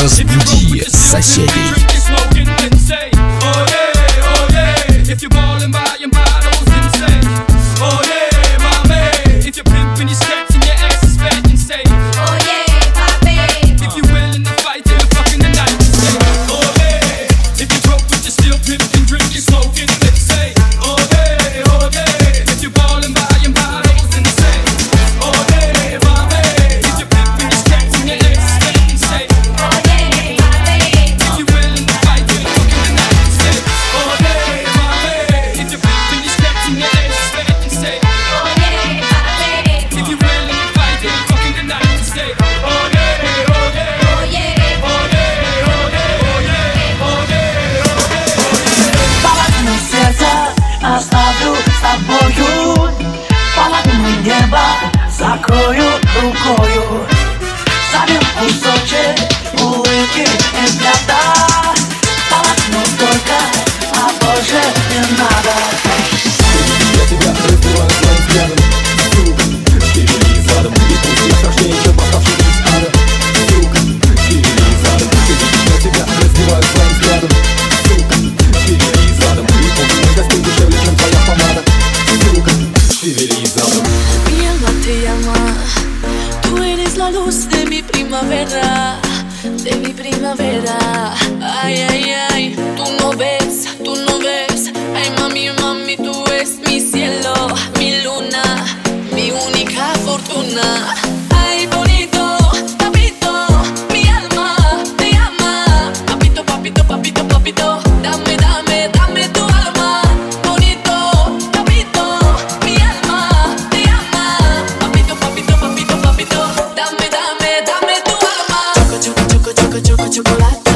Transmídia Sachedi. Ay, bonito, papito, mi alma, te ama. Papito, papito, papito, papito Dame, dame, dame tu alma. Bonito, papito, mi alma te ama. Papito, papito, papito, papito Dame, dame, dame tu alma. Choco, choco, choco, choco, choco, chocolate.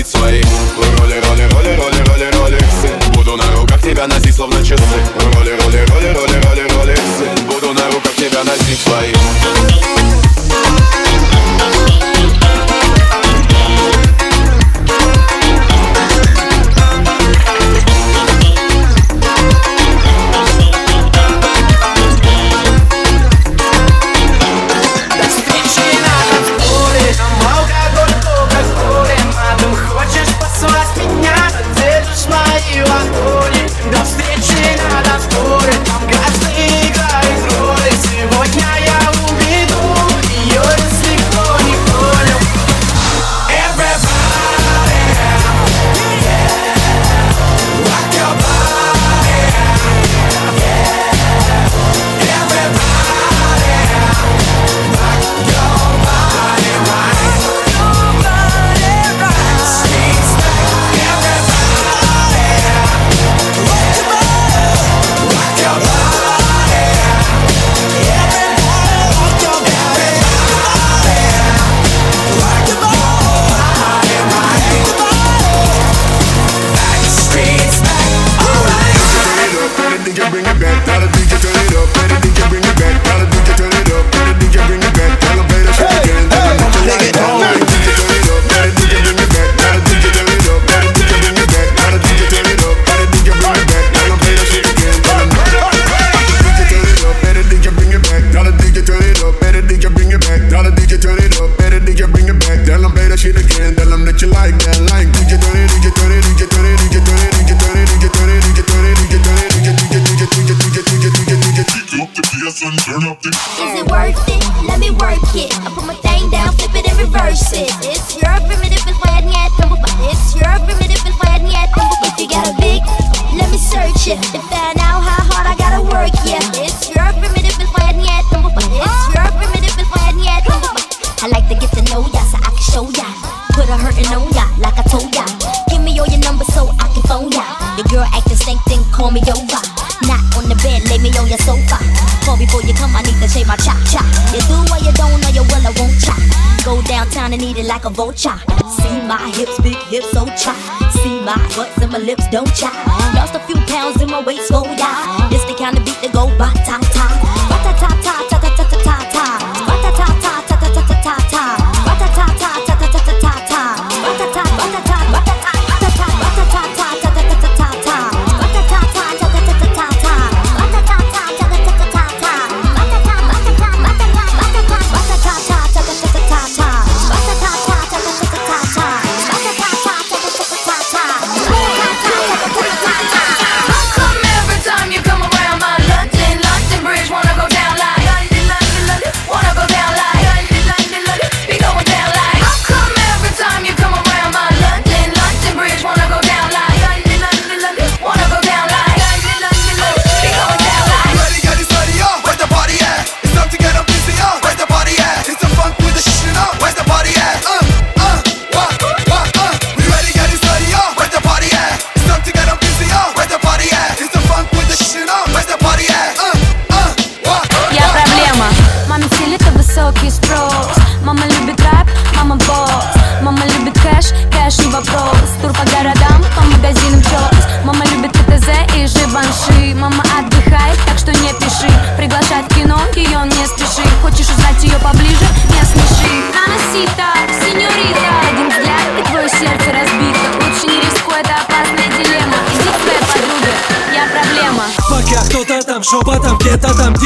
бит свои. Роли, роли, роли, роли, роли, роли, Буду на руках тебя носить, словно часы. Роли, роли, роли, роли, роли, роли, Буду на руках тебя носить свои. Act the same thing. call me over. Not on the bed, lay me on your sofa. Call before you come, I need to shave my chop chop. You do what you don't, or you will, I won't chop. Go downtown and eat it like a vulture. See my hips, big hips, oh so chop. See my butts and my lips, don't chop. Lost a few pounds in my waist, oh yeah. This the kind of beat that go ba ta ta.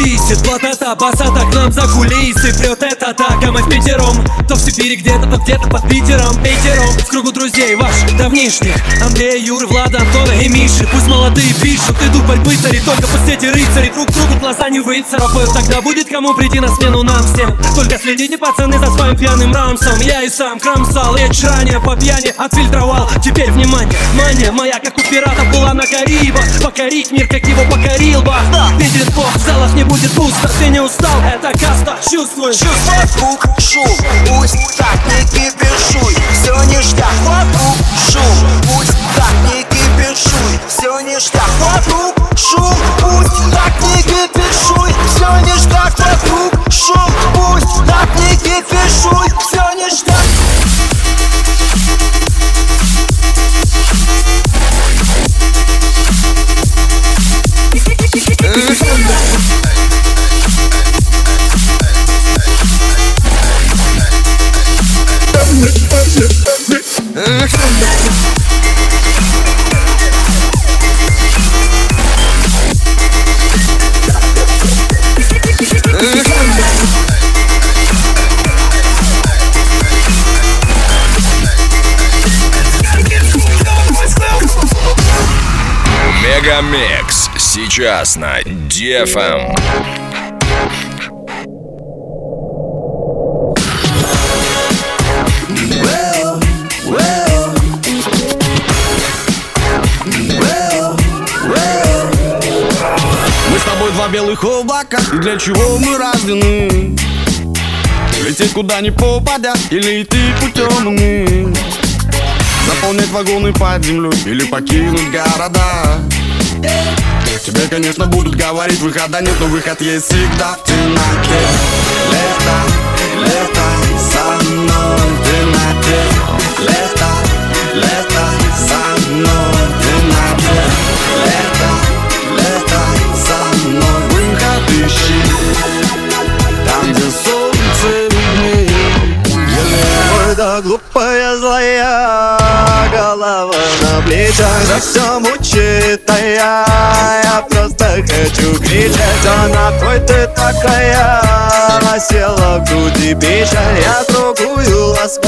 Shqit plata ta basata klam za kulisit Pljote атака, мы в пятером. То в Сибири где-то, то где-то под Питером. Питером в кругу друзей ваших давнишних. Андрея, Юры, Влада, Антона и Миши Пусть молодые пишут, идут борьбы цари. Только пусть эти рыцари друг другу глаза не выцарапают. Тогда будет кому прийти на смену нам всем. Только следите, пацаны, за своим пьяным рамсом. Я и сам кромсал, я ранее по пьяни отфильтровал. Теперь внимание, мания моя, как у пиратов была на Карибах. Покорить мир, как его покорил бы. Видит Бог, в залах не будет пусто. Ты не устал, это каста, чувствуешь? Вокруг шум, пусть так не кипишуй. Все ништяк, вокруг шум, пусть так не кипишуй. Все ништяк, вокруг шум, пусть так не кипишуй. Все ништяк, вокруг шум, пусть так не кипишуй. Все ништяк Мегамикс. Сейчас на DFM. Мы с тобой два белых облака И для чего мы рождены? Лететь куда ни попадя Или идти путем иным Заполнять вагоны под землей Или покинуть города Тебе, конечно, будут говорить Выхода нет, но выход есть всегда. В темноте Лето, лето со мной. В темноте Лето, лето со мной. В темноте Лето, лето со мной. Выход ищи Там, где солнце да глупая злая голова на плечах Да все мучит, а я, просто хочу кричать. Она твой ты такая, села в груди печаль Я другую ласкаю,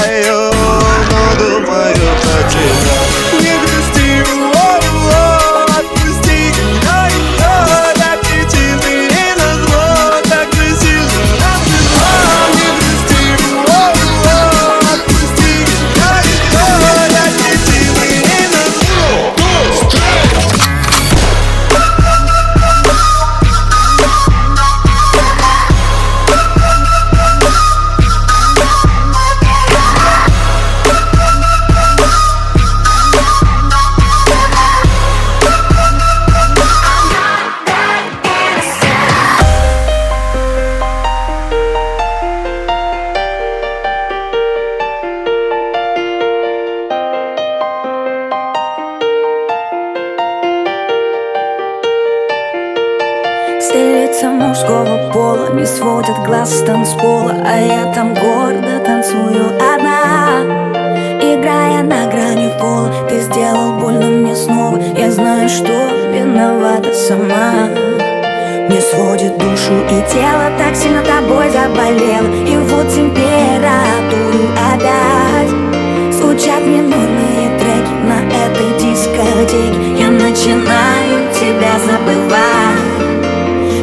Звучат минорные треки на этой дискотеке. Я начинаю тебя забывать.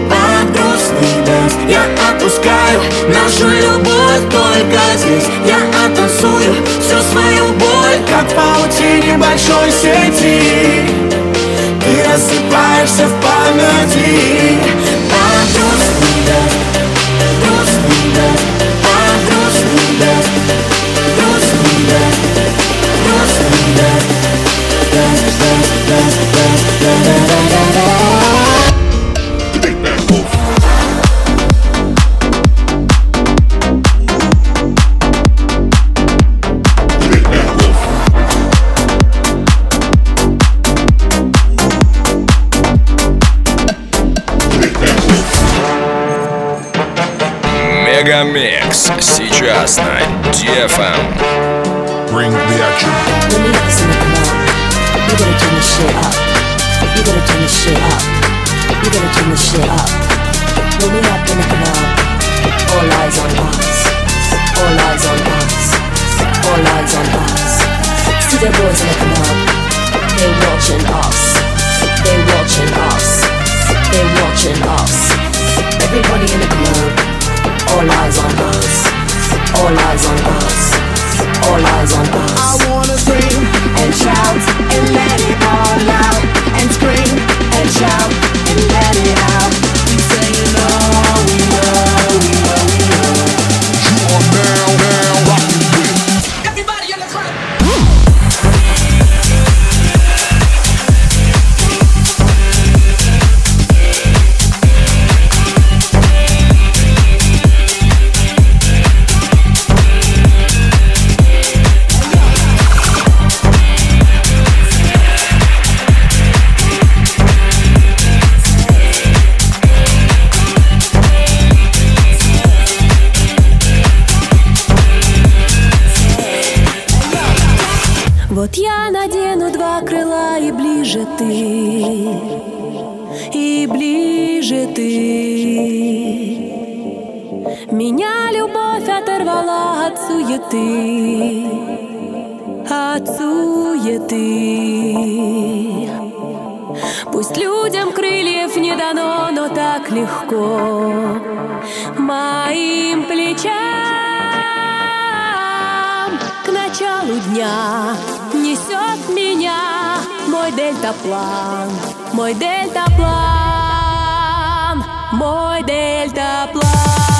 Под грустный дождь я отпускаю Нашу любовь только здесь. Я оттанцую всю свою боль Как в паутине большой сети. Ты рассыпаешься в памяти сейчас на DFM. Bring the action. Let me have some of the love. You gotta turn this shit up. You gotta turn this shit up. You gotta turn this shit up. When we up in the club, all eyes on us. All eyes on us. All eyes on us. See the boys in the club. They watching us. They watching us. They watching us. Everybody in the club. All eyes on us. All eyes on us. All eyes on us. I wanna scream and shout and let it all out. And scream and shout and let it от суеты. Пусть людям крыльев не дано, но так легко моим плечам к началу дня несет меня мой дельтаплан, мой дельтаплан, мой дельтаплан.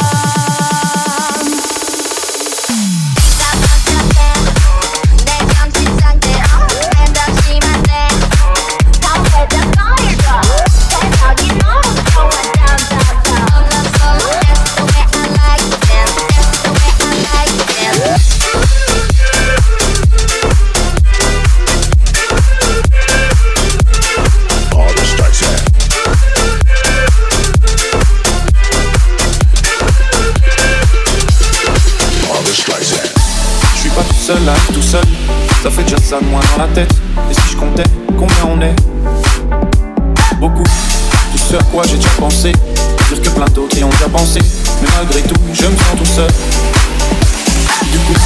Pensé. Dire que plein d'autres y ont déjà pensé. Mais malgré tout, je me sens tout seul. Du coup,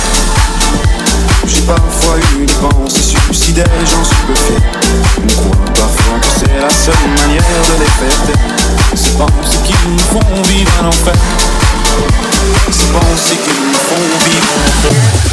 j'ai parfois eu des pensées suicidaires j'en suis peu fier. On croit parfois que c'est la seule manière de les faire taire. Ces pensées qui nous font vivre un enfer. Ces pensées qui nous font vivre un enfer.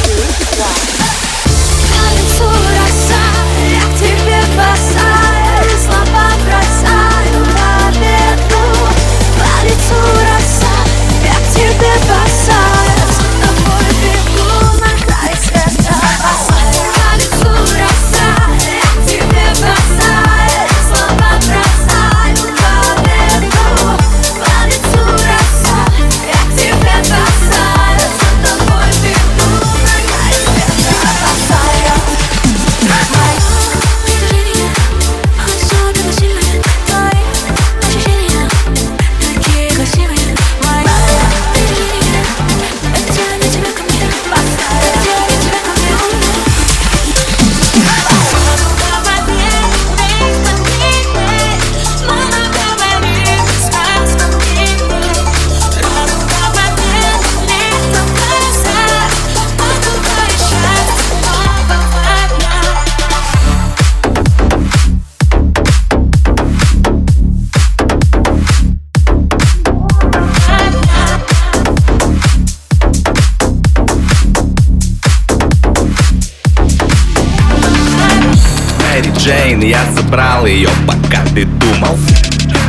Джейн Я забрал ее, пока ты думал.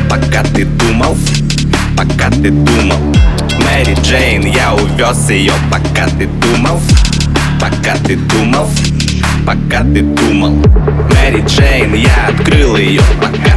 Пока ты думал Пока ты думал. Мэри Джейн, я увез ее, пока ты думал. Пока ты думал Пока ты думал. Мэри Джейн, я открыл ее, пока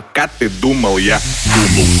пока ты думал, я думал.